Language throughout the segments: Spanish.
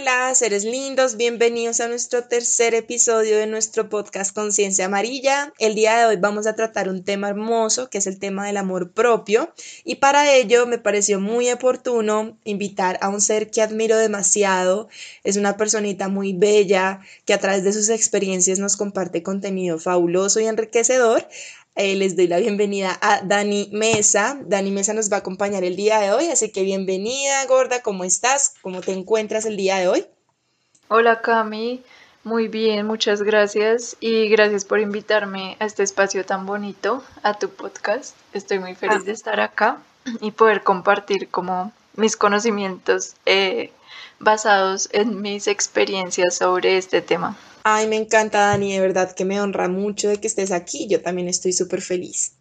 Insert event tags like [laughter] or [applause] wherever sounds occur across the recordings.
Hola, seres lindos, bienvenidos a nuestro tercer episodio de nuestro podcast Conciencia Amarilla. El día de hoy vamos a tratar un tema hermoso que es el tema del amor propio y para ello me pareció muy oportuno invitar a un ser que admiro demasiado. Es una personita muy bella que a través de sus experiencias nos comparte contenido fabuloso y enriquecedor. Eh, les doy la bienvenida a Dani Mesa. Dani Mesa nos va a acompañar el día de hoy, así que bienvenida, gorda, ¿cómo estás? ¿Cómo te encuentras el día de hoy? Hola, Cami. Muy bien, muchas gracias y gracias por invitarme a este espacio tan bonito, a tu podcast. Estoy muy feliz de estar acá y poder compartir como mis conocimientos eh, basados en mis experiencias sobre este tema. Ay, me encanta, Dani, de verdad que me honra mucho de que estés aquí. Yo también estoy súper feliz.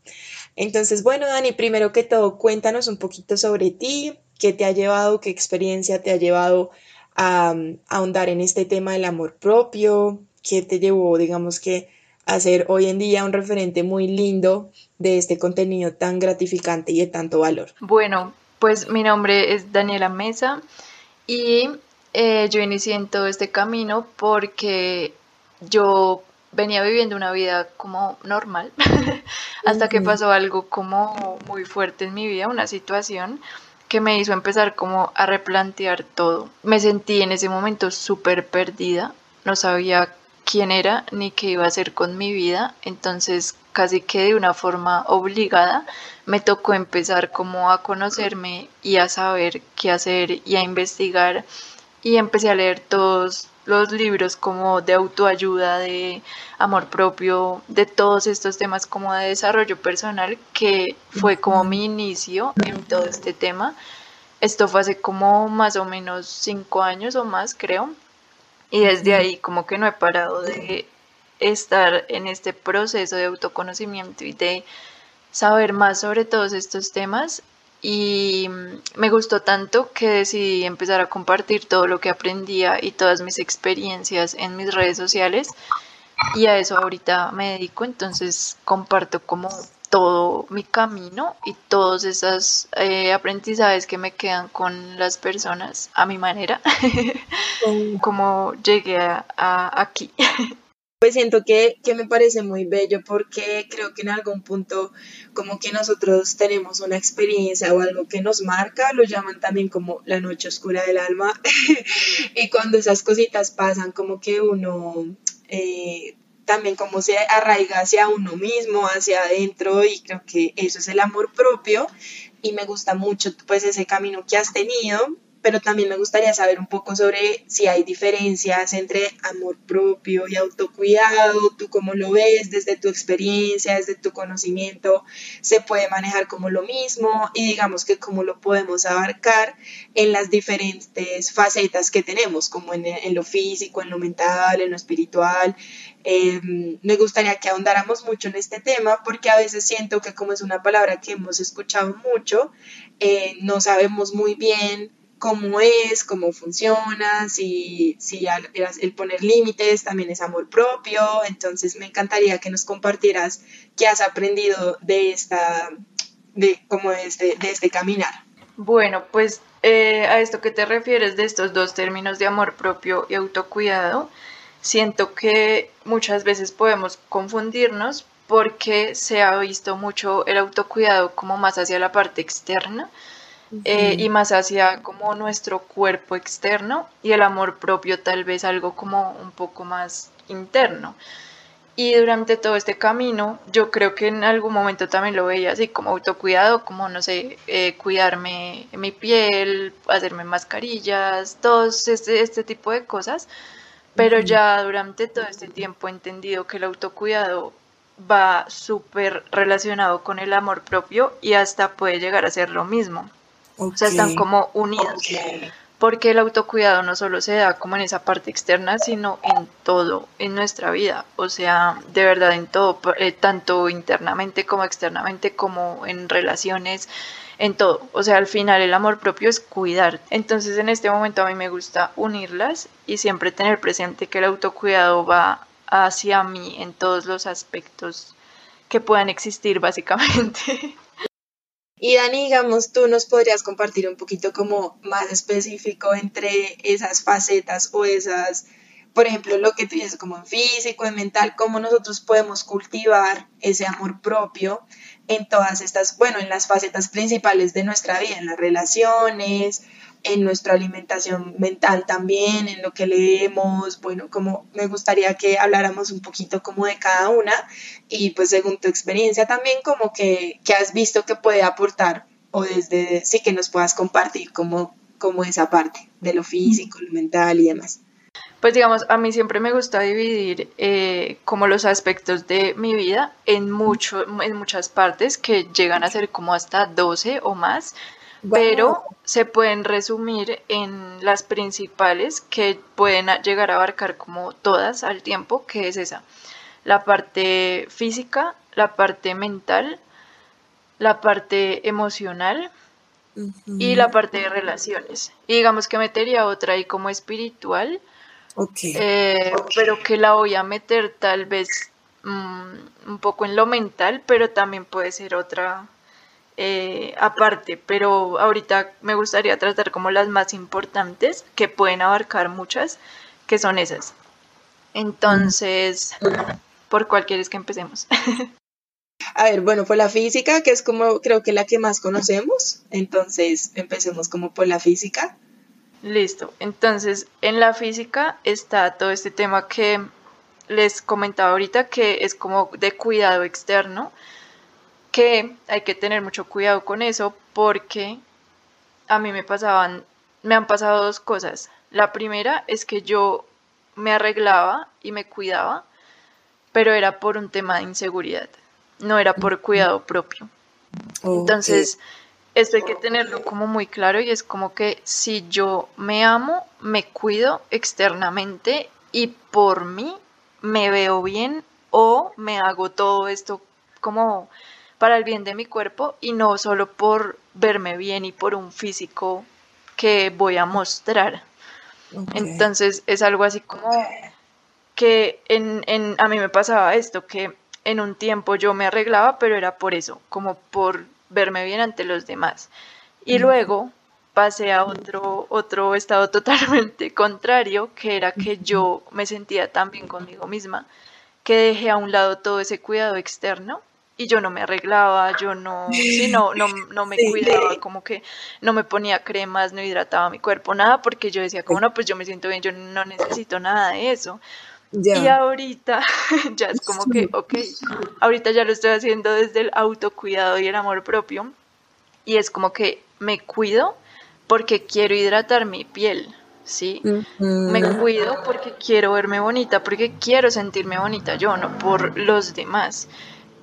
Entonces, bueno, Dani, primero que todo, cuéntanos un poquito sobre ti, qué te ha llevado, qué experiencia te ha llevado a, ahondar en este tema del amor propio, qué te llevó, digamos que, a ser hoy en día un referente muy lindo de este contenido tan gratificante y de tanto valor. Bueno, pues mi nombre es Daniela Mesa y eh, yo inicié en todo este camino porque yo venía viviendo una vida como normal [laughs] hasta que pasó algo como muy fuerte en mi vida, una situación que me hizo empezar como a replantear todo. Me sentí en ese momento súper perdida, no sabía quién era ni qué iba a hacer con mi vida, entonces casi que de una forma obligada me tocó empezar como a conocerme y a saber qué hacer y a investigar y empecé a leer todos los libros como de autoayuda, de amor propio, de todos estos temas como de desarrollo personal, que fue como mi inicio en todo este tema. Esto fue hace como más o menos cinco años o más, creo. Y desde ahí como que no he parado de estar en este proceso de autoconocimiento y de saber más sobre todos estos temas y me gustó tanto que decidí empezar a compartir todo lo que aprendía y todas mis experiencias en mis redes sociales. Y a eso ahorita me dedico, entonces comparto como todo mi camino y todos esos eh, aprendizajes que me quedan con las personas a mi manera, [laughs] como llegué a aquí. [laughs] Pues siento que, me parece muy bello porque creo que en algún punto como que nosotros tenemos una experiencia o algo que nos marca, lo llaman también como la noche oscura del alma. [laughs] Y cuando esas cositas pasan como que uno eh, también como se arraiga hacia uno mismo, hacia adentro y creo que eso es el amor propio. Y me gusta mucho pues ese camino que has tenido pero también me gustaría saber un poco sobre si hay diferencias entre amor propio y autocuidado, tú cómo lo ves desde tu experiencia, desde tu conocimiento, se puede manejar como lo mismo y digamos que cómo lo podemos abarcar en las diferentes facetas que tenemos, como en, lo físico, en lo mental, en lo espiritual. Em, me gustaría que ahondáramos mucho en este tema porque a veces siento que como es una palabra que hemos escuchado mucho, eh, no sabemos muy bien cómo es, cómo funciona, si, si el poner límites también es amor propio. Entonces me encantaría que nos compartieras qué has aprendido de esta, de como este, de este caminar. Bueno, pues eh, a esto que te refieres de estos dos términos de amor propio y autocuidado, siento que muchas veces podemos confundirnos porque se ha visto mucho el autocuidado como más hacia la parte externa eh, y más hacia como nuestro cuerpo externo y el amor propio tal vez algo como un poco más interno. Y durante todo este camino, yo creo que en algún momento también lo veía así como autocuidado, como, no sé, eh, cuidarme mi piel, hacerme mascarillas, todo este, este tipo de cosas. Pero ya durante todo este tiempo he entendido que el autocuidado va súper relacionado con el amor propio y hasta puede llegar a ser lo mismo. O sea, están como unidos. porque el autocuidado no solo se da como en esa parte externa, sino en todo, en nuestra vida, o sea, de verdad en todo, eh, tanto internamente como externamente, como en relaciones, en todo. O sea, al final el amor propio es cuidar. Entonces en este momento a mí me gusta unirlas y siempre tener presente que el autocuidado va hacia mí en todos los aspectos que puedan existir básicamente. [laughs] Y Dani, digamos, tú nos podrías compartir un poquito como más específico entre esas facetas o esas, por ejemplo, lo que tú dices como en físico, en mental, cómo nosotros podemos cultivar ese amor propio en todas estas, bueno, en las facetas principales de nuestra vida, en las relaciones, en nuestra alimentación mental también, en lo que leemos, bueno, como me gustaría que habláramos un poquito como de cada una y pues según tu experiencia también como que, has visto que puede aportar o desde sí que nos puedas compartir como, como esa parte de lo físico, lo mental y demás. Pues digamos, a mí siempre me gusta dividir eh, como los aspectos de mi vida en, mucho, en muchas partes que llegan a ser como hasta 12 o más, pero se pueden resumir en las principales que pueden llegar a abarcar como todas al tiempo, que es esa, la parte física, la parte mental, la parte emocional, y la parte de relaciones. Y digamos que metería otra ahí como espiritual, eh, pero que la voy a meter tal vez mm, un poco en lo mental, pero también puede ser otra eh, aparte, pero ahorita me gustaría tratar como las más importantes, que pueden abarcar muchas, que son esas. Entonces, ¿por cuál quieres que empecemos? [laughs] A ver, bueno, por la física, que es como creo que la que más conocemos, entonces empecemos como por la física. Listo. Entonces, en la física está todo este tema que les comentaba ahorita, que es como de cuidado externo, que hay que tener mucho cuidado con eso porque a mí me pasaban, me han pasado dos cosas. La primera es que yo me arreglaba y me cuidaba, pero era por un tema de inseguridad, no era por cuidado propio. Entonces, esto hay que tenerlo como muy claro y es como que si yo me amo, me cuido externamente y por mí me veo bien o me hago todo esto como para el bien de mi cuerpo y no solo por verme bien y por un físico que voy a mostrar. Entonces es algo así como que en, en, a mí me pasaba esto, que en un tiempo yo me arreglaba, pero era por eso, como por verme bien ante los demás. Y luego pasé a otro, otro estado [laughs] totalmente contrario, que era que yo me sentía tan bien conmigo misma, que dejé a un lado todo ese cuidado externo y yo no me arreglaba, yo no, sí, no, no, me cuidaba, como que no me ponía cremas, no hidrataba mi cuerpo, nada, porque yo decía, como no, pues yo me siento bien, yo no necesito nada de eso. Y ahorita [laughs] ya es como que, ok, ahorita ya lo estoy haciendo desde el autocuidado y el amor propio. Y es como que me cuido porque quiero hidratar mi piel, ¿sí? Me cuido porque quiero verme bonita, porque quiero sentirme bonita yo, no por los demás.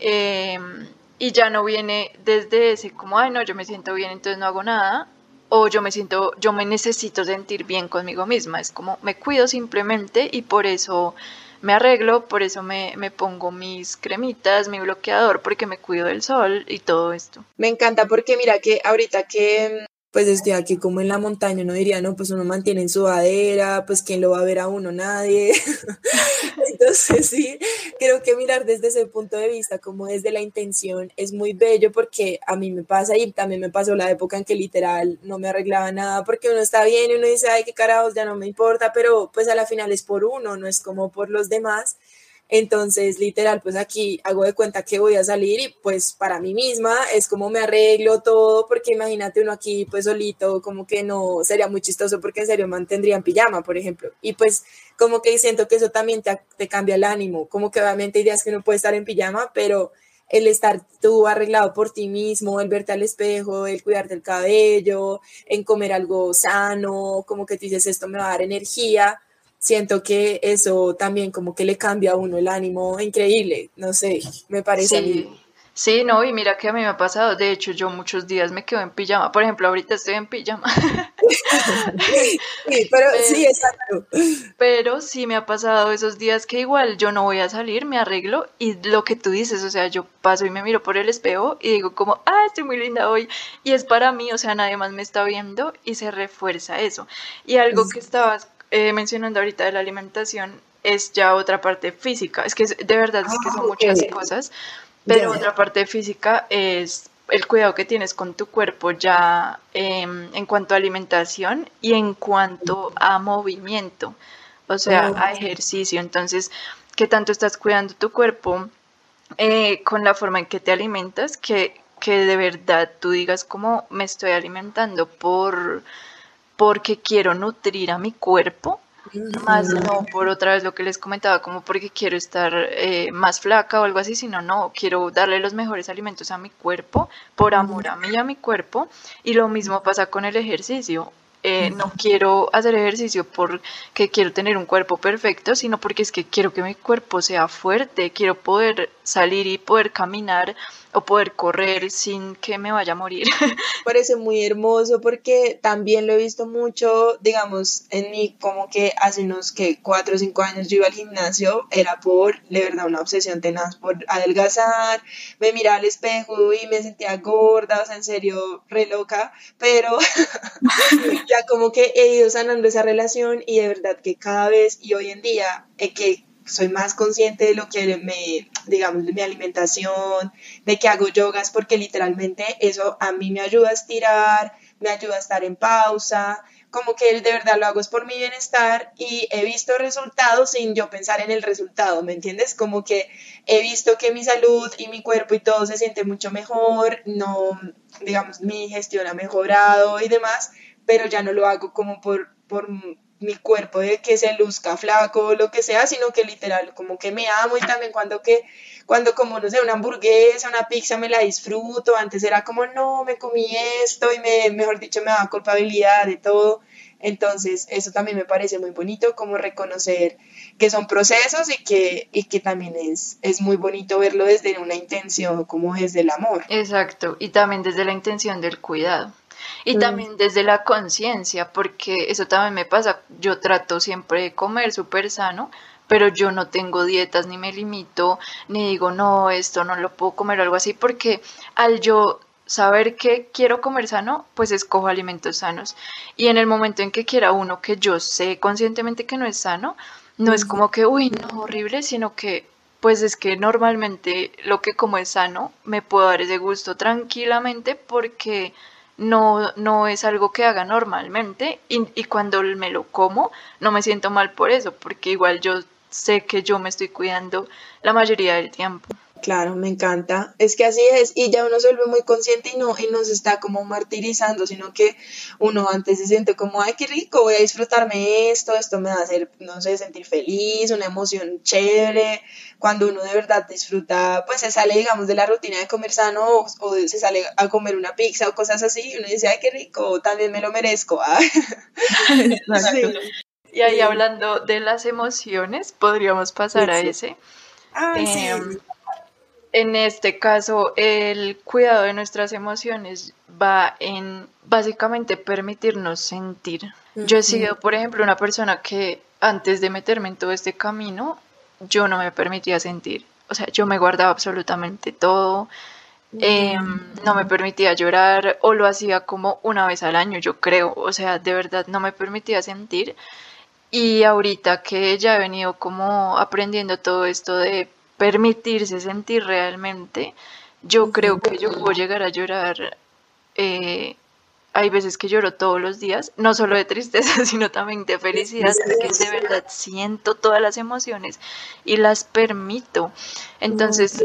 Em, y ya no viene desde ese como, ay, no, yo me siento bien, entonces no hago nada, o yo me siento, yo me necesito sentir bien conmigo misma, es como me cuido simplemente y por eso me arreglo, por eso me, me, pongo mis cremitas, mi bloqueador, porque me cuido del sol y todo esto. Me encanta porque mira que ahorita que pues estoy aquí como en la montaña, uno diría, no, pues uno mantiene en sudadera, pues quién lo va a ver a uno, nadie. [laughs] Entonces sí, creo que mirar desde ese punto de vista, como desde la intención, es muy bello porque a mí me pasa y también me pasó la época en que literal no me arreglaba nada porque uno está bien y uno dice, ay, qué carajos, ya no me importa, pero pues a la final es por uno, no es como por los demás. Entonces, literal, pues aquí hago de cuenta que voy a salir y pues para mí misma es como me arreglo todo, porque imagínate uno aquí pues solito, como que no sería muy chistoso porque en serio mantendría en pijama, por ejemplo. Y pues como que siento que eso también te, te cambia el ánimo, como que obviamente ideas que uno puede estar en pijama, pero el estar tú arreglado por ti mismo, el verte al espejo, el cuidarte el cabello, en comer algo sano, como que tú dices esto me va a dar energía, siento que eso también como que le cambia a uno el ánimo increíble, no sé, me parece sí. Sí, no, y mira que a mí me ha pasado, de hecho yo muchos días me quedo en pijama, por ejemplo, ahorita estoy en pijama. sí, pero, [laughs] sí, exacto. Pero sí me ha pasado esos días que igual yo no voy a salir, me arreglo y lo que tú dices, o sea, yo paso y me miro por el espejo y digo como, ah, estoy muy linda hoy y es para mí, o sea, nadie más me está viendo y se refuerza eso. Y algo que estabas eh, mencionando ahorita de la alimentación es ya otra parte física, es que de verdad es que son ah, muchas cosas pero otra parte física es el cuidado que tienes con tu cuerpo ya em, en cuanto a alimentación y en cuanto a movimiento, o sea, a ejercicio. Entonces, ¿qué tanto estás cuidando tu cuerpo eh, con la forma en que te alimentas? Que, que de verdad tú digas cómo me estoy alimentando por porque quiero nutrir a mi cuerpo más no por otra vez lo que les comentaba, como porque quiero estar eh, más flaca o algo así, sino no, quiero darle los mejores alimentos a mi cuerpo, por amor a mí y a mi cuerpo. Y lo mismo pasa con el ejercicio. Eh, no quiero hacer ejercicio porque quiero tener un cuerpo perfecto, sino porque es que quiero que mi cuerpo sea fuerte, quiero poder salir y poder caminar o poder correr sin que me vaya a morir. [laughs] Parece muy hermoso porque también lo he visto mucho, digamos, en mí como que hace unos que cuatro o cinco años yo iba al gimnasio, era por, de verdad, una obsesión tenaz por adelgazar, me miraba al espejo y me sentía gorda, o sea, en serio, re loca, pero [laughs] ya como que he ido sanando esa relación y de verdad que cada vez y hoy en día, eh, que soy más consciente de lo que me, digamos, de mi alimentación, de que hago yogas, porque literalmente eso a mí me ayuda a estirar, me ayuda a estar en pausa, como que de verdad lo hago es por mi bienestar y he visto resultados sin yo pensar en el resultado, ¿me entiendes? Como que he visto que mi salud y mi cuerpo y todo se siente mucho mejor, no, digamos, mi gestión ha mejorado y demás, pero ya no lo hago como por, por mi cuerpo de que se luzca flaco o lo que sea, sino que literal como que me amo y también cuando que cuando como no sé, una hamburguesa, una pizza me la disfruto, antes era como no, me comí esto y me mejor dicho me da culpabilidad de todo. Entonces, eso también me parece muy bonito, como reconocer que son procesos y que, y que también es, es muy bonito verlo desde una intención, como desde el amor. Exacto, y también desde la intención del cuidado. Y mm. también desde la conciencia, porque eso también me pasa. Yo trato siempre de comer súper sano, pero yo no tengo dietas ni me limito, ni digo, no, esto no lo puedo comer o algo así, porque al yo saber que quiero comer sano, pues escojo alimentos sanos. Y en el momento en que quiera uno que yo sé conscientemente que no es sano, no es como que, uy, no, horrible, sino que pues es que normalmente lo que como es sano, me puedo dar ese gusto tranquilamente porque no, no es algo que haga normalmente y, y, cuando me lo como no me siento mal por eso, porque igual yo sé que yo me estoy cuidando la mayoría del tiempo. Claro, me encanta. Es que así es, y ya uno se vuelve muy consciente y no, y no se está como martirizando, sino que uno antes se siente como, ay, qué rico, voy a disfrutarme esto, esto me va a hacer, no sé, sentir feliz, una emoción chévere. Cuando uno de verdad disfruta, pues se sale, digamos, de la rutina de comer sano o, se sale a comer una pizza o cosas así, y uno dice, ay, qué rico, también me lo merezco. [laughs] Y ahí hablando de las emociones, podríamos pasar a ese. Ah, em, en este caso, el cuidado de nuestras emociones va en básicamente permitirnos sentir. Yo he sido, por ejemplo, una persona que antes de meterme en todo este camino, yo no me permitía sentir. O sea, yo me guardaba absolutamente todo, em, no me permitía llorar o lo hacía como una vez al año, yo creo. O sea, de verdad no me permitía sentir. Y ahorita que ya he venido como aprendiendo todo esto de permitirse sentir realmente, yo creo que yo puedo llegar a llorar. Eh, hay veces que lloro todos los días, no solo de tristeza, [laughs] sino también de felicidad, porque de verdad siento todas las emociones y las permito. Entonces,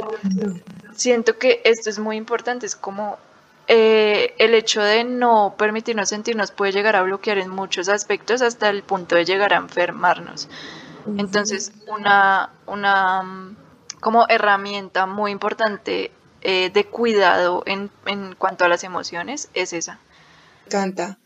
siento que esto es muy importante, es como eh, el hecho de no permitirnos sentirnos puede llegar a bloquear en muchos aspectos hasta el punto de llegar a enfermarnos. Entonces, una, una como herramienta muy importante eh, de cuidado en, en, cuanto a las emociones es esa. Canta.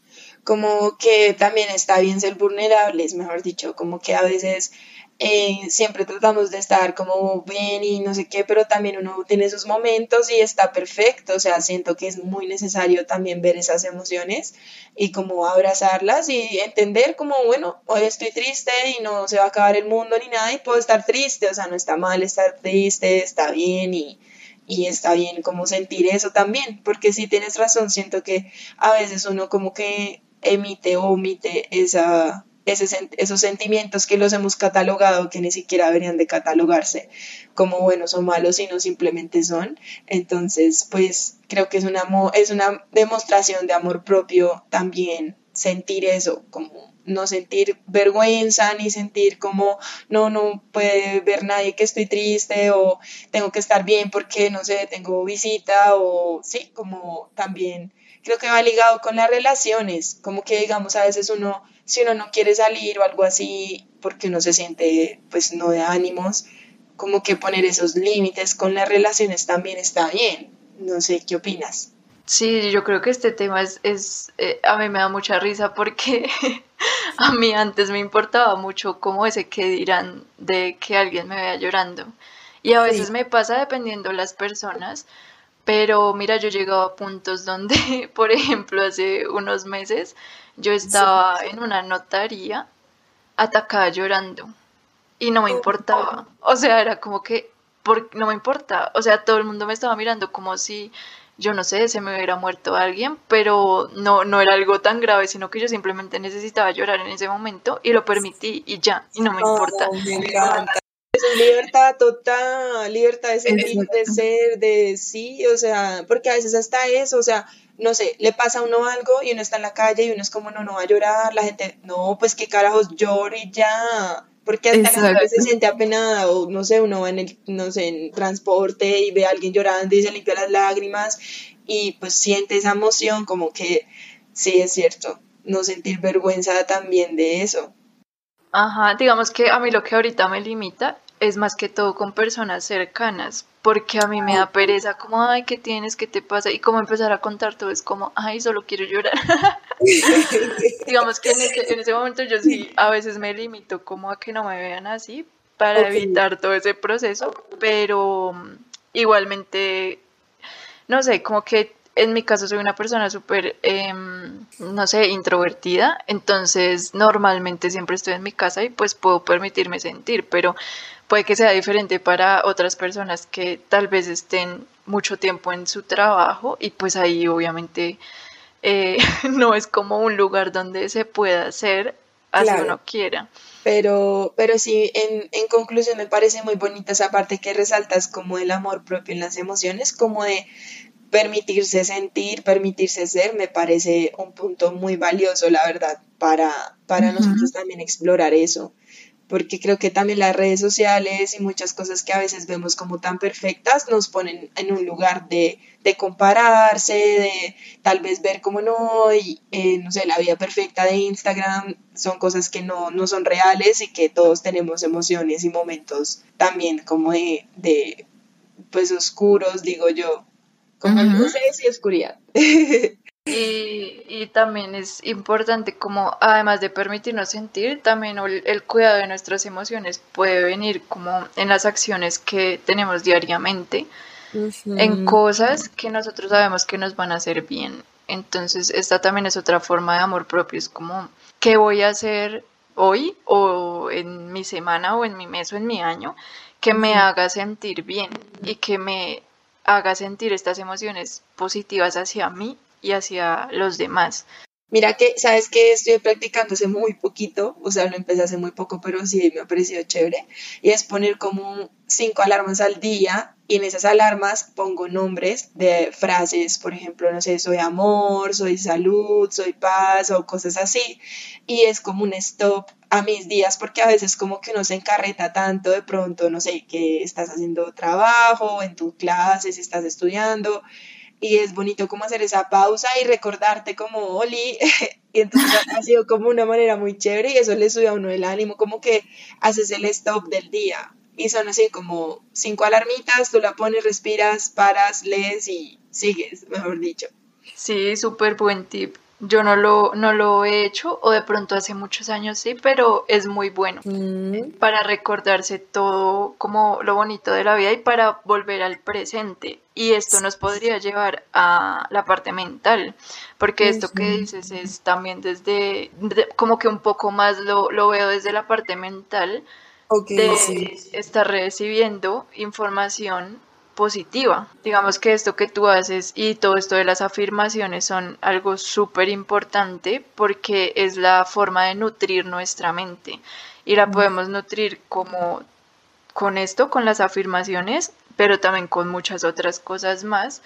Como que también está bien ser vulnerables, mejor dicho, como que a veces eh, siempre tratamos de estar como bien y no sé qué, pero también uno tiene sus momentos y está perfecto, o sea, siento que es muy necesario también ver esas emociones y como abrazarlas y entender como, bueno, hoy estoy triste y no se va a acabar el mundo ni nada y puedo estar triste, o sea, no está mal estar triste, está bien y, y está bien como sentir eso también, porque si tienes razón, siento que a veces uno como que emite o omite esa esos sentimientos que los hemos catalogado, que ni siquiera deberían de catalogarse como buenos o malos, sino simplemente son. Entonces, pues creo que es una, es una demostración de amor propio también sentir eso, como no sentir vergüenza ni sentir como no, no puede ver nadie que estoy triste o tengo que estar bien porque no sé, tengo visita o sí, como también creo que va ligado con las relaciones, como que digamos a veces uno si uno no quiere salir o algo así porque uno se siente pues no de ánimos, como que poner esos límites con las relaciones también está bien. No sé, ¿qué opinas? Sí, yo creo que este tema es, es eh, a mí me da mucha risa porque [laughs] a mí antes me importaba mucho cómo ese que dirán de que alguien me vea llorando. Y a veces me pasa dependiendo las personas, pero mira, yo he llegado a puntos donde, [laughs] por ejemplo, hace unos meses yo estaba en una notaría atacada llorando y no me oh. importaba. O sea, era como que por, no me importa. O sea, todo el mundo me estaba mirando como si, yo no sé, se me hubiera muerto alguien, pero no, no era algo tan grave, sino que yo simplemente necesitaba llorar en ese momento y lo permití y ya, y no me importa. Es libertad total, libertad de sentir, de ser, de sí, o sea, porque a veces hasta eso, o sea, no sé, le pasa a uno algo y uno está en la calle y uno es como, no, no va a llorar, la gente, no, pues qué carajos, llore ya, porque hasta la gente se siente apenada o no sé, uno va en el, no sé, en transporte y ve a alguien llorando y se limpia las lágrimas y pues siente esa emoción como que sí es cierto, no sentir vergüenza también de eso. Ajá, digamos que a mí lo que ahorita me limita es más que todo con personas cercanas, porque a mí me da pereza, como, ay, ¿qué tienes? ¿Qué te pasa? Y como empezar a contar todo es como, ay, solo quiero llorar. [laughs] Digamos que en ese, en ese, momento yo sí a veces me limito como a que no me vean así para evitar todo ese proceso, pero mm, igualmente, no sé, como que en mi caso soy una persona súper, em, no sé, introvertida, entonces normalmente siempre estoy en mi casa y pues puedo permitirme sentir, pero puede que sea diferente para otras personas que tal vez estén mucho tiempo en su trabajo y pues ahí obviamente eh, [laughs] no es como un lugar donde se pueda hacer así uno quiera. Pero, pero sí, en, en conclusión me parece muy bonita esa parte que resaltas como el amor propio en las emociones, como de permitirse sentir, permitirse ser, me parece un punto muy valioso, la verdad, para, para nosotros también explorar eso. Porque creo que también las redes sociales y muchas cosas que a veces vemos como tan perfectas nos ponen en un lugar de, de compararse, de tal vez ver como no, y, eh, no sé, la vida perfecta de Instagram son cosas que no, no son reales y que todos tenemos emociones y momentos también como de, de pues oscuros, digo yo, como uh y oscuridad. [laughs] Y, y, también es importante como además de permitirnos sentir, también el, cuidado de nuestras emociones puede venir como en las acciones que tenemos diariamente, en cosas que nosotros sabemos que nos van a hacer bien. Entonces esta también es otra forma de amor propio, es como, ¿qué voy a hacer hoy o en mi semana o en mi mes o en mi año que me haga sentir bien y que me haga sentir estas emociones positivas hacia mí y hacia los demás. Mira que, sabes que estoy practicando hace muy poquito, o sea, lo empecé hace muy poco, pero sí me ha parecido chévere, y es poner como cinco alarmas al día y en esas alarmas pongo nombres de frases, por ejemplo, no sé, soy amor, soy salud, soy paz o cosas así, y es como un stop a mis días porque a veces como que no se encarreta tanto de pronto, no sé, que estás haciendo trabajo, en tu clase, si estás estudiando, y es bonito como hacer esa pausa y recordarte como Oli, [laughs] y entonces ha sido como una manera muy chévere y eso le sube a uno el ánimo, como que haces el stop del día y son así como cinco alarmitas, tú la pones, respiras, paras, lees y sigues, mejor dicho. Sí, súper buen tip. Yo no lo, no lo he hecho, o de pronto hace muchos años sí, pero es muy bueno Mm, para recordarse todo como lo bonito de la vida y para volver al presente. Y esto nos podría llevar a la parte mental, porque esto que dices es también desde, de- como que un poco más lo, lo veo desde la parte mental de sí. estar recibiendo información positiva. Digamos que esto que tú haces y todo esto de las afirmaciones son algo súper importante porque es la forma de nutrir nuestra mente y la podemos nutrir como con esto, con las afirmaciones, pero también con muchas otras cosas más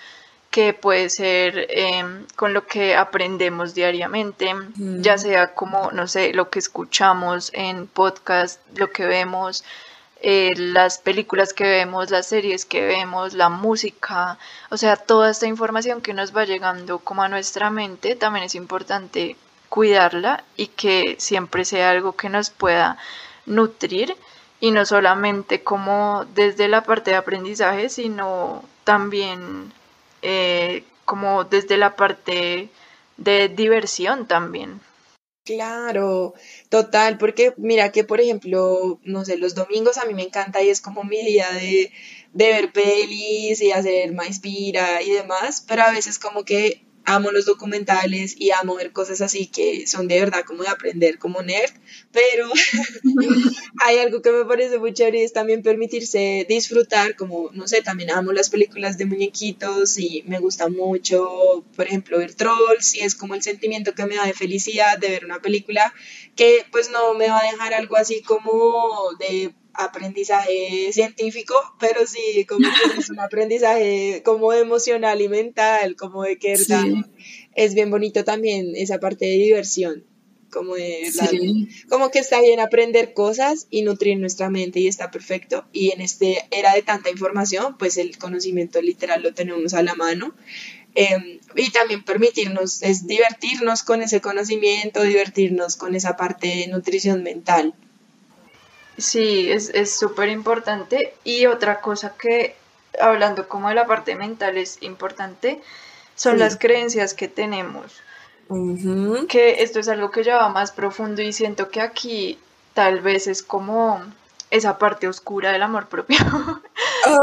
que puede ser em, con lo que aprendemos diariamente, ya sea como, no sé, lo que escuchamos en podcast, lo que vemos, eh, las películas que vemos, las series que vemos, la música, o sea, toda esta información que nos va llegando como a nuestra mente, también es importante cuidarla y que siempre sea algo que nos pueda nutrir y no solamente como desde la parte de aprendizaje, sino también eh, como desde la parte de diversión también. Claro, total, porque mira que por ejemplo, no sé, los domingos a mí me encanta y es como mi día de, de ver pelis y hacer Maespira y demás, pero a veces como que amo los documentales y amo ver cosas así que son de verdad como de aprender como nerd, pero [laughs] hay algo que me parece muy chévere y es también permitirse disfrutar, como, no sé, también amo las películas de muñequitos y me gusta mucho, por ejemplo, ver Trolls y es como el sentimiento que me da de felicidad de ver una película que pues no me va a dejar algo así como de aprendizaje científico, pero sí como que es un aprendizaje como emocional y mental, como de que Sí, es bien bonito también esa parte de diversión, como de sí, como que está bien aprender cosas y nutrir nuestra mente y está perfecto. Y en este era de tanta información, pues el conocimiento literal lo tenemos a la mano. Eh, y también permitirnos, es divertirnos con ese conocimiento, divertirnos con esa parte de nutrición mental. Sí, es, es súper importante. Y otra cosa que, hablando como de la parte mental, es importante, son las creencias que tenemos. Que esto es algo que ya va más profundo y siento que aquí tal vez es como esa parte oscura del amor propio. [laughs]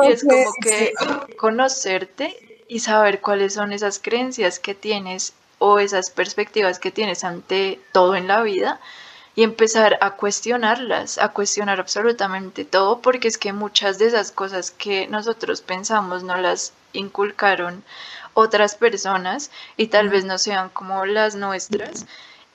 Y es como sí. que conocerte y saber cuáles son esas creencias que tienes o esas perspectivas que tienes ante todo en la vida y empezar a cuestionarlas, a cuestionar absolutamente todo, porque es que muchas de esas cosas que nosotros pensamos no las inculcaron otras personas y tal vez no sean como las nuestras.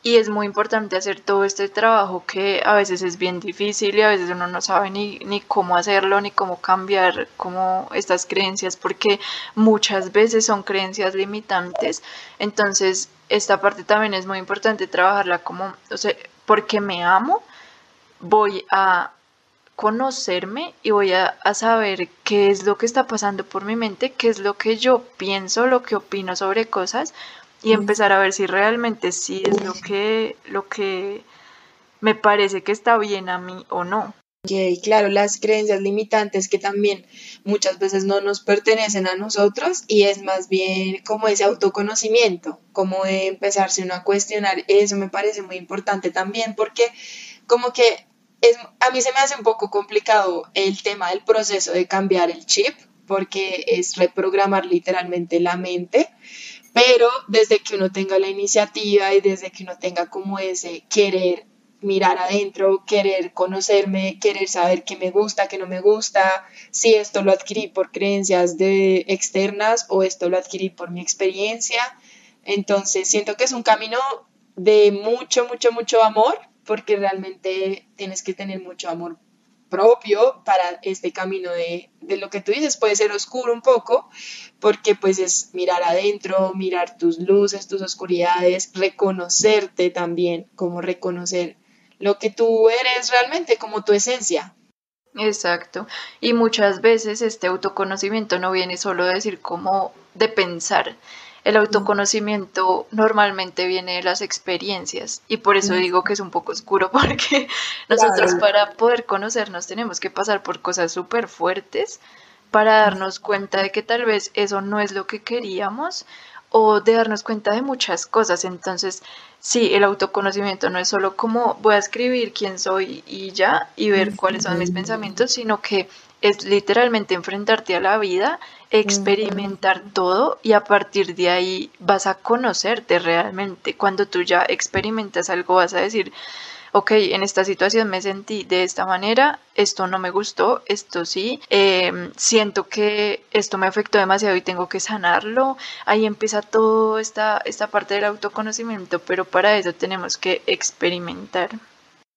Y es muy importante hacer todo este trabajo que a veces es bien difícil y a veces uno no sabe ni, ni cómo hacerlo, ni cómo cambiar como estas creencias, porque muchas veces son creencias limitantes. Entonces, esta parte también es muy importante trabajarla como, o sea, porque me amo, voy a conocerme y voy a, a saber qué es lo que está pasando por mi mente, qué es lo que yo pienso, lo que opino sobre cosas y empezar a ver si realmente sí es lo que, lo que me parece que está bien a mí o no. Ok, claro, las creencias limitantes que también muchas veces no nos pertenecen a nosotros y es más bien como ese autoconocimiento, como empezarse uno a cuestionar, eso me parece muy importante también porque como que es, a mí se me hace un poco complicado el tema del proceso de cambiar el chip porque es reprogramar literalmente la mente, pero desde que uno tenga la iniciativa y desde que uno tenga como ese querer mirar adentro, querer conocerme, querer saber qué me gusta, qué no me gusta, si esto lo adquirí por creencias de externas o esto lo adquirí por mi experiencia. Entonces, siento que es un camino de mucho, mucho, mucho amor, porque realmente tienes que tener mucho amor propio para este camino de, de lo que tú dices. Puede ser oscuro un poco, porque pues es mirar adentro, mirar tus luces, tus oscuridades, reconocerte también, como reconocer lo que tú eres realmente, como tu esencia. Exacto. Y muchas veces este autoconocimiento no viene solo de decir como de pensar. El autoconocimiento normalmente viene de las experiencias y por eso digo que es un poco oscuro [laughs] porque nosotros Claro. para poder conocernos tenemos que pasar por cosas súper fuertes para darnos cuenta de que tal vez eso no es lo que queríamos o de darnos cuenta de muchas cosas. Entonces, sí, el autoconocimiento no es solo como voy a escribir quién soy y ya, y ver cuáles son mis pensamientos, sino que es literalmente enfrentarte a la vida, experimentar todo y a partir de ahí vas a conocerte realmente. Cuando tú ya experimentas algo vas a decir, ok, en esta situación me sentí de esta manera, esto no me gustó, esto sí, em, siento que esto me afectó demasiado y tengo que sanarlo. Ahí empieza toda esta, esta parte del autoconocimiento, pero para eso tenemos que experimentar.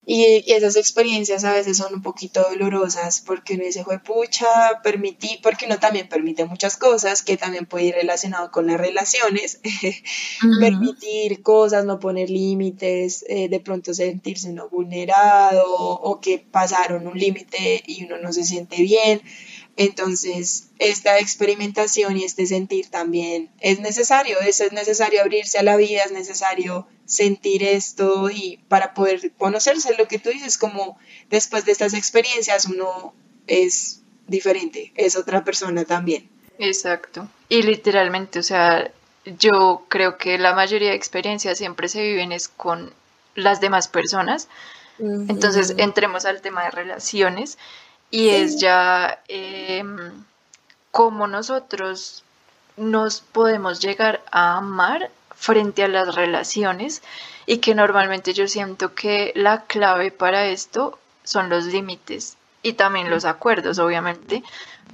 Y, esas experiencias a veces son un poquito dolorosas porque uno dice, fue pucha, permití, porque uno también permite muchas cosas que también puede ir relacionado con las relaciones, [laughs] permitir cosas, no poner límites, eh, de pronto sentirse no vulnerado o que pasaron un límite y uno no se siente bien. Entonces, esta experimentación y este sentir también es necesario, es, es necesario abrirse a la vida, es necesario sentir esto y para poder conocerse, lo que tú dices, como después de estas experiencias uno es diferente, es otra persona también. Exacto. Y literalmente, o sea, yo creo que la mayoría de experiencias siempre se viven es con las demás personas. Entonces, entremos al tema de relaciones y es ya eh, cómo nosotros nos podemos llegar a amar frente a las relaciones y que normalmente yo siento que la clave para esto son los límites y también los acuerdos, obviamente.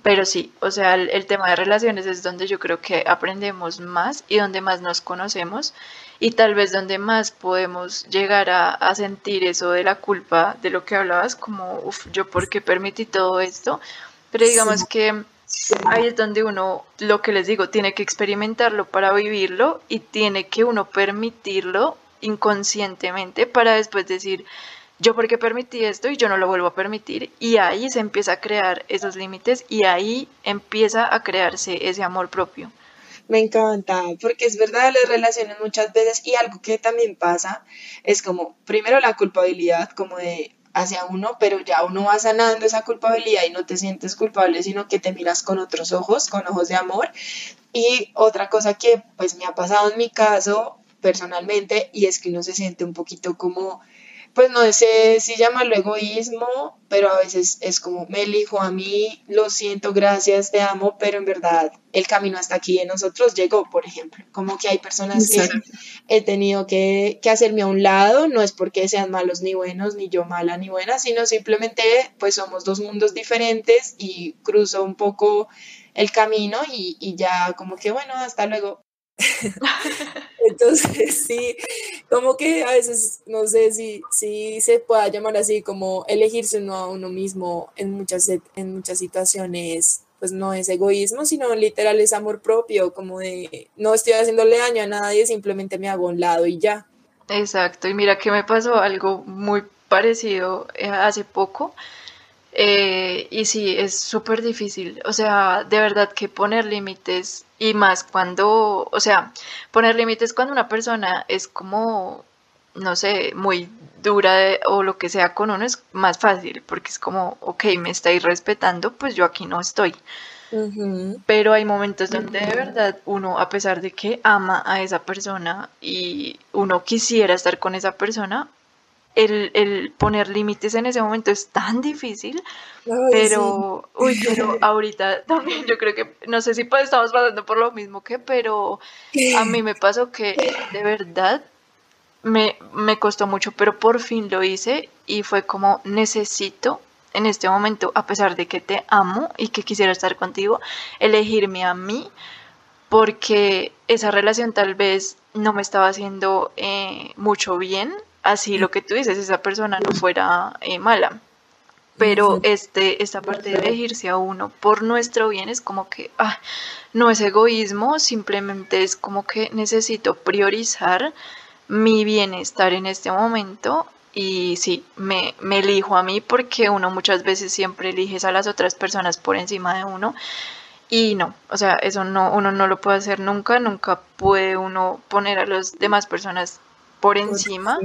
Pero sí, o sea, el, tema de relaciones es donde yo creo que aprendemos más y donde más nos conocemos y tal vez donde más podemos llegar a, sentir eso de la culpa de lo que hablabas, como, uff, yo por qué permití todo esto. Pero digamos que ahí es donde uno, lo que les digo, tiene que experimentarlo para vivirlo y tiene que uno permitirlo inconscientemente para después decir, yo porque permití esto y yo no lo vuelvo a permitir y ahí se empieza a crear esos límites y ahí empieza a crearse ese amor propio. Me encanta, porque es verdad, las relaciones muchas veces y algo que también pasa es como, primero la culpabilidad, como de hacia uno, pero ya uno va sanando esa culpabilidad y no te sientes culpable, sino que te miras con otros ojos, con ojos de amor. Y otra cosa que pues me ha pasado en mi caso personalmente y es que uno se siente un poquito como pues no sé si llamarlo egoísmo, pero a veces es como me elijo a mí, lo siento, gracias, te amo, pero en verdad el camino hasta aquí de nosotros llegó, por ejemplo. Como que hay personas que he tenido que, que, hacerme a un lado, no es porque sean malos ni buenos, ni yo mala ni buena, sino simplemente pues somos dos mundos diferentes y cruzo un poco el camino y, y ya como que bueno, hasta luego. [laughs] Entonces, sí, como que a veces, no sé si, si se pueda llamar así, como elegirse uno a uno mismo en muchas, en muchas situaciones, pues no es egoísmo, sino literal es amor propio, como de no estoy haciéndole daño a nadie, simplemente me hago a un lado y ya. Exacto, y mira que me pasó algo muy parecido eh, hace poco. Eh, y sí, es súper difícil. O sea, de verdad que poner límites y más cuando, o sea, poner límites cuando una persona es como, no sé, muy dura o lo que sea con uno es más fácil porque es como, ok, me estáis respetando, pues yo aquí no estoy. Pero hay momentos donde de verdad uno, a pesar de que ama a esa persona y uno quisiera estar con esa persona, el, poner límites en ese momento es tan difícil, pero, uy, pero [laughs] ahorita también yo creo que, no sé si pues estamos pasando por lo mismo que, pero a mí me pasó que de verdad me, me costó mucho, pero por fin lo hice y fue como necesito en este momento, a pesar de que te amo y que quisiera estar contigo, elegirme a mí porque esa relación tal vez no me estaba haciendo eh, mucho bien así lo que tú dices, esa persona no fuera eh, mala. Pero este, esta parte de elegirse a uno por nuestro bien es como que ah, no es egoísmo, simplemente es como que necesito priorizar mi bienestar en este momento y sí, me, me elijo a mí porque uno muchas veces siempre eliges a las otras personas por encima de uno y no, o sea, eso no, uno no lo puede hacer nunca, nunca puede uno poner a las demás personas por encima.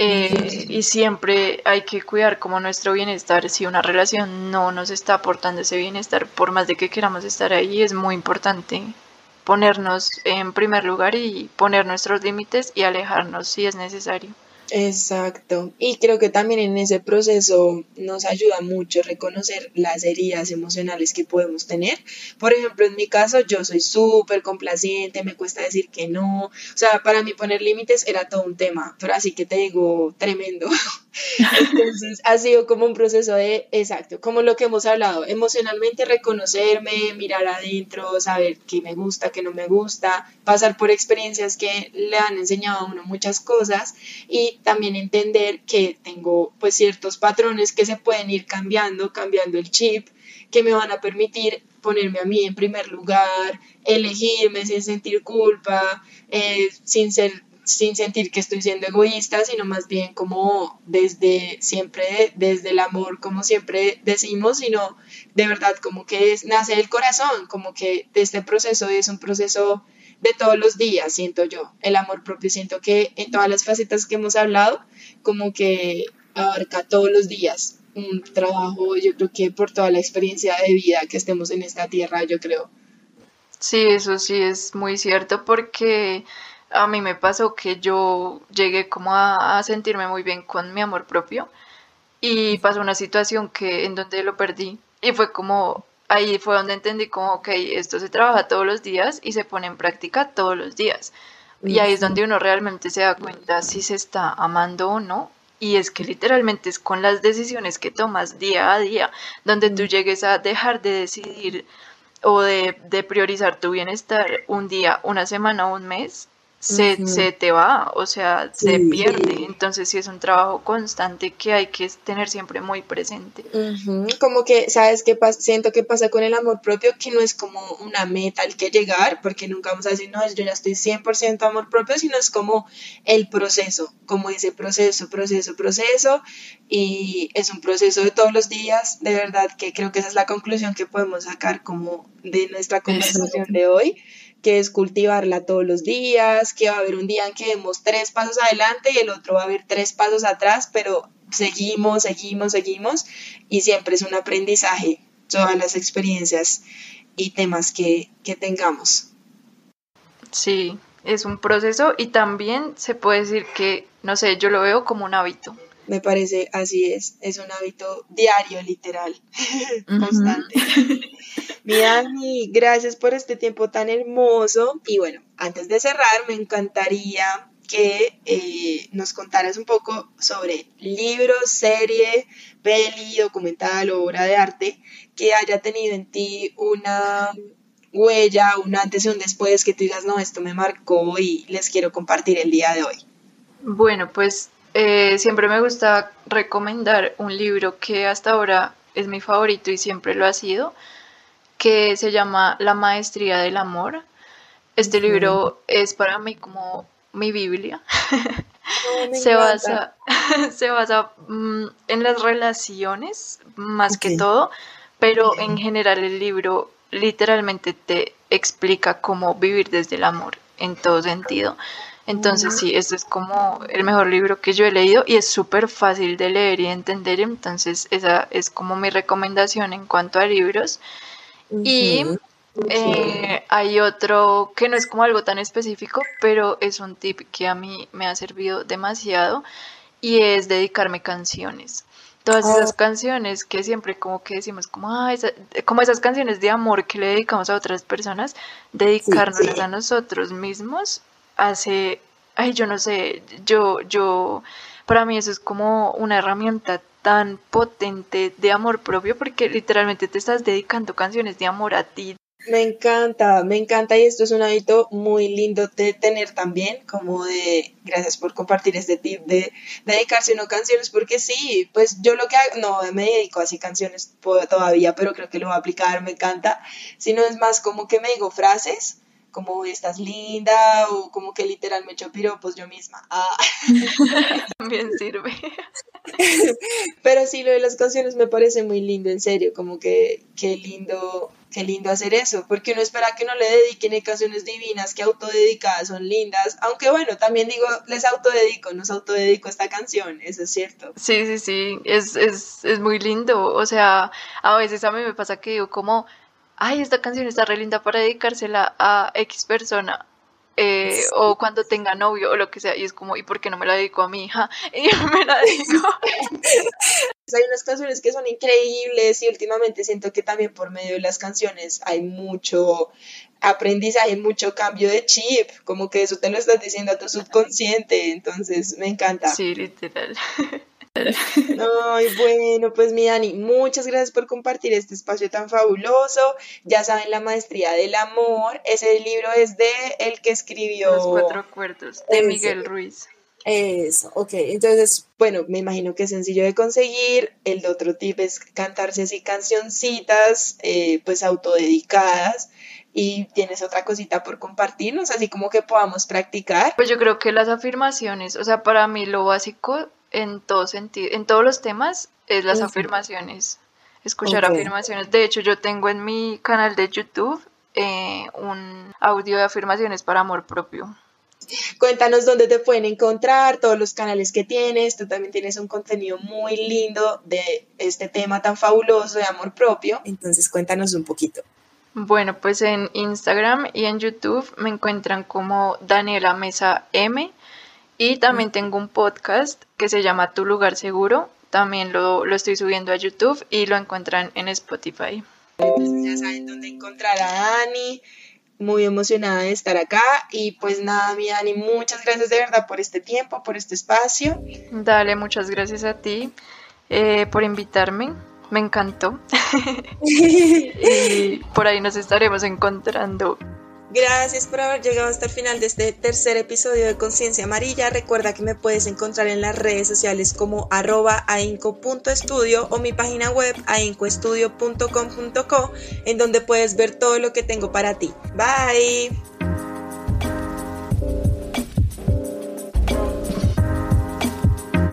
Eh, y siempre hay que cuidar como nuestro bienestar. Si una relación no nos está aportando ese bienestar, por más de que queramos estar ahí, es muy importante ponernos en primer lugar y poner nuestros límites y alejarnos si es necesario. Exacto. Y creo que también en ese proceso nos ayuda mucho reconocer las heridas emocionales que podemos tener. Por ejemplo, en mi caso, yo soy súper complaciente, me cuesta decir que no. O sea, para mí poner límites era todo un tema, pero así que te digo, tremendo. [laughs] Entonces, ha sido como un proceso de, exacto, como lo que hemos hablado, emocionalmente reconocerme, mirar adentro, saber qué me gusta, qué no me gusta, pasar por experiencias que le han enseñado a uno muchas cosas y también entender que tengo pues ciertos patrones que se pueden ir cambiando, cambiando el chip, que me van a permitir ponerme a mí en primer lugar, elegirme sin sentir culpa, eh, sin ser sin sentir que estoy siendo egoísta, sino más bien como desde siempre, desde el amor, como siempre decimos, sino de verdad como que es, nace del corazón, como que este proceso es un proceso de todos los días, siento yo. El amor propio siento que en todas las facetas que hemos hablado, como que abarca todos los días un trabajo, yo creo que por toda la experiencia de vida que estemos en esta tierra, yo creo. Sí, eso sí es muy cierto porque a mí me pasó que yo llegué como a, sentirme muy bien con mi amor propio y pasó una situación que en donde lo perdí y fue como ahí fue donde entendí como ok esto se trabaja todos los días y se pone en práctica todos los días. Y ahí es donde uno realmente se da cuenta si se está amando o no. Y es que literalmente es con las decisiones que tomas día a día donde tú llegues a dejar de decidir o de, de priorizar tu bienestar un día, una semana o un mes se, se, te va, o sea, se pierde. Entonces sí es un trabajo constante que hay que tener siempre muy presente. Como que, ¿sabes qué pasa? Siento que pasa con el amor propio, que no es como una meta al que llegar, porque nunca vamos a decir, no, yo ya estoy 100% amor propio, sino es como el proceso, como ese proceso, proceso, proceso, y es un proceso de todos los días, de verdad que creo que esa es la conclusión que podemos sacar como de nuestra conversación de hoy que es cultivarla todos los días, que va a haber un día en que demos tres pasos adelante y el otro va a haber tres pasos atrás, pero seguimos, seguimos, seguimos y siempre es un aprendizaje todas las experiencias y temas que, que tengamos. Sí, es un proceso y también se puede decir que, no sé, yo lo veo como un hábito. Me parece, así es, es un hábito diario, literal, [laughs] constante. [laughs] Mi Dani, gracias por este tiempo tan hermoso. Y bueno, antes de cerrar, me encantaría que eh, nos contaras un poco sobre libros, serie, peli, documental o obra de arte que haya tenido en ti una huella, un antes y un después, que tú digas, no, esto me marcó y les quiero compartir el día de hoy. Bueno, pues eh, siempre me gusta recomendar un libro que hasta ahora es mi favorito y siempre lo ha sido, que se llama La Maestría del Amor. Este libro es para mí como mi Biblia. [laughs] Se, basa, [laughs] se basa mm, en las relaciones más que todo, pero en general el libro literalmente te explica cómo vivir desde el amor en todo sentido. Entonces sí, este es como el mejor libro que yo he leído y es súper fácil de leer y entender. Entonces esa es como mi recomendación en cuanto a libros. Y eh, hay otro que no es como algo tan específico, pero es un tip que a mí me ha servido demasiado y es dedicarme canciones. Todas oh. esas canciones que siempre como que decimos como, ah, como esas canciones de amor que le dedicamos a otras personas, dedicarnos a nosotros mismos hace, ay, yo no sé, yo, yo, para mí eso es como una herramienta tan potente de amor propio porque literalmente te estás dedicando canciones de amor a ti. Me encanta, me encanta y esto es un hábito muy lindo de tener también, como de, gracias por compartir este tip de, dedicarse a canciones, porque sí, pues yo lo que no me dedico así canciones todavía, pero creo que lo voy a aplicar, me encanta, sino es más como que me digo frases como estás linda o como que literal me echo piropos yo misma. Ah. [laughs] También sirve. [laughs] Pero sí, lo de las canciones me parece muy lindo, en serio, como que qué lindo, qué lindo hacer eso, porque uno espera que no le dediquen canciones divinas que autodedicadas son lindas, aunque bueno, también digo, les autodedico, nos autodedico esta canción, eso es cierto. Sí, sí, sí, es, es, es muy lindo, o sea, a veces a mí me pasa que digo como ay, esta canción está re linda para dedicársela a X persona. Eh, o cuando tenga novio o lo que sea, y es como, ¿y por qué no me la dedico a mi hija? [laughs] Y yo me la dedico. [laughs] hay unas canciones que son increíbles y últimamente siento que también por medio de las canciones hay mucho aprendizaje, mucho cambio de chip, como que eso te lo estás diciendo a tu subconsciente, entonces me encanta. Sí, literal. [laughs] Ay, bueno, pues mi Dani, muchas gracias por compartir este espacio tan fabuloso. Ya saben, La Maestría del Amor. Ese libro es de el que escribió... Los cuatro cuartos, de Miguel Ruiz. Eso, ok. Entonces, bueno, me imagino que es sencillo de conseguir. El otro tip es cantarse así cancioncitas, eh, pues autodedicadas. Y tienes otra cosita por compartirnos, así como que podamos practicar. Pues yo creo que las afirmaciones, o sea, para mí lo básico en todo sentido, en todos los temas es las afirmaciones, escuchar afirmaciones. De hecho, yo tengo en mi canal de YouTube eh, un audio de afirmaciones para amor propio. Cuéntanos dónde te pueden encontrar, todos los canales que tienes. Tú también tienes un contenido muy lindo de este tema tan fabuloso de amor propio. Entonces, cuéntanos un poquito. Bueno, pues en Instagram y en YouTube me encuentran como Daniela Mesa M y también tengo un podcast que se llama Tu lugar seguro. También lo, estoy subiendo a YouTube y lo encuentran en Spotify. Entonces ya saben dónde encontrar a Dani. Muy emocionada de estar acá. Y pues nada, mi Dani, muchas gracias de verdad por este tiempo, por este espacio. Dale, muchas gracias a ti eh, por invitarme. Me encantó. [laughs] [laughs] y por ahí nos estaremos encontrando. Gracias por haber llegado hasta el final de este tercer episodio de Conciencia Amarilla. Recuerda que me puedes encontrar en las redes sociales como arroba ainco.estudio o mi página web aincoestudio.com.co en donde puedes ver todo lo que tengo para ti. Bye.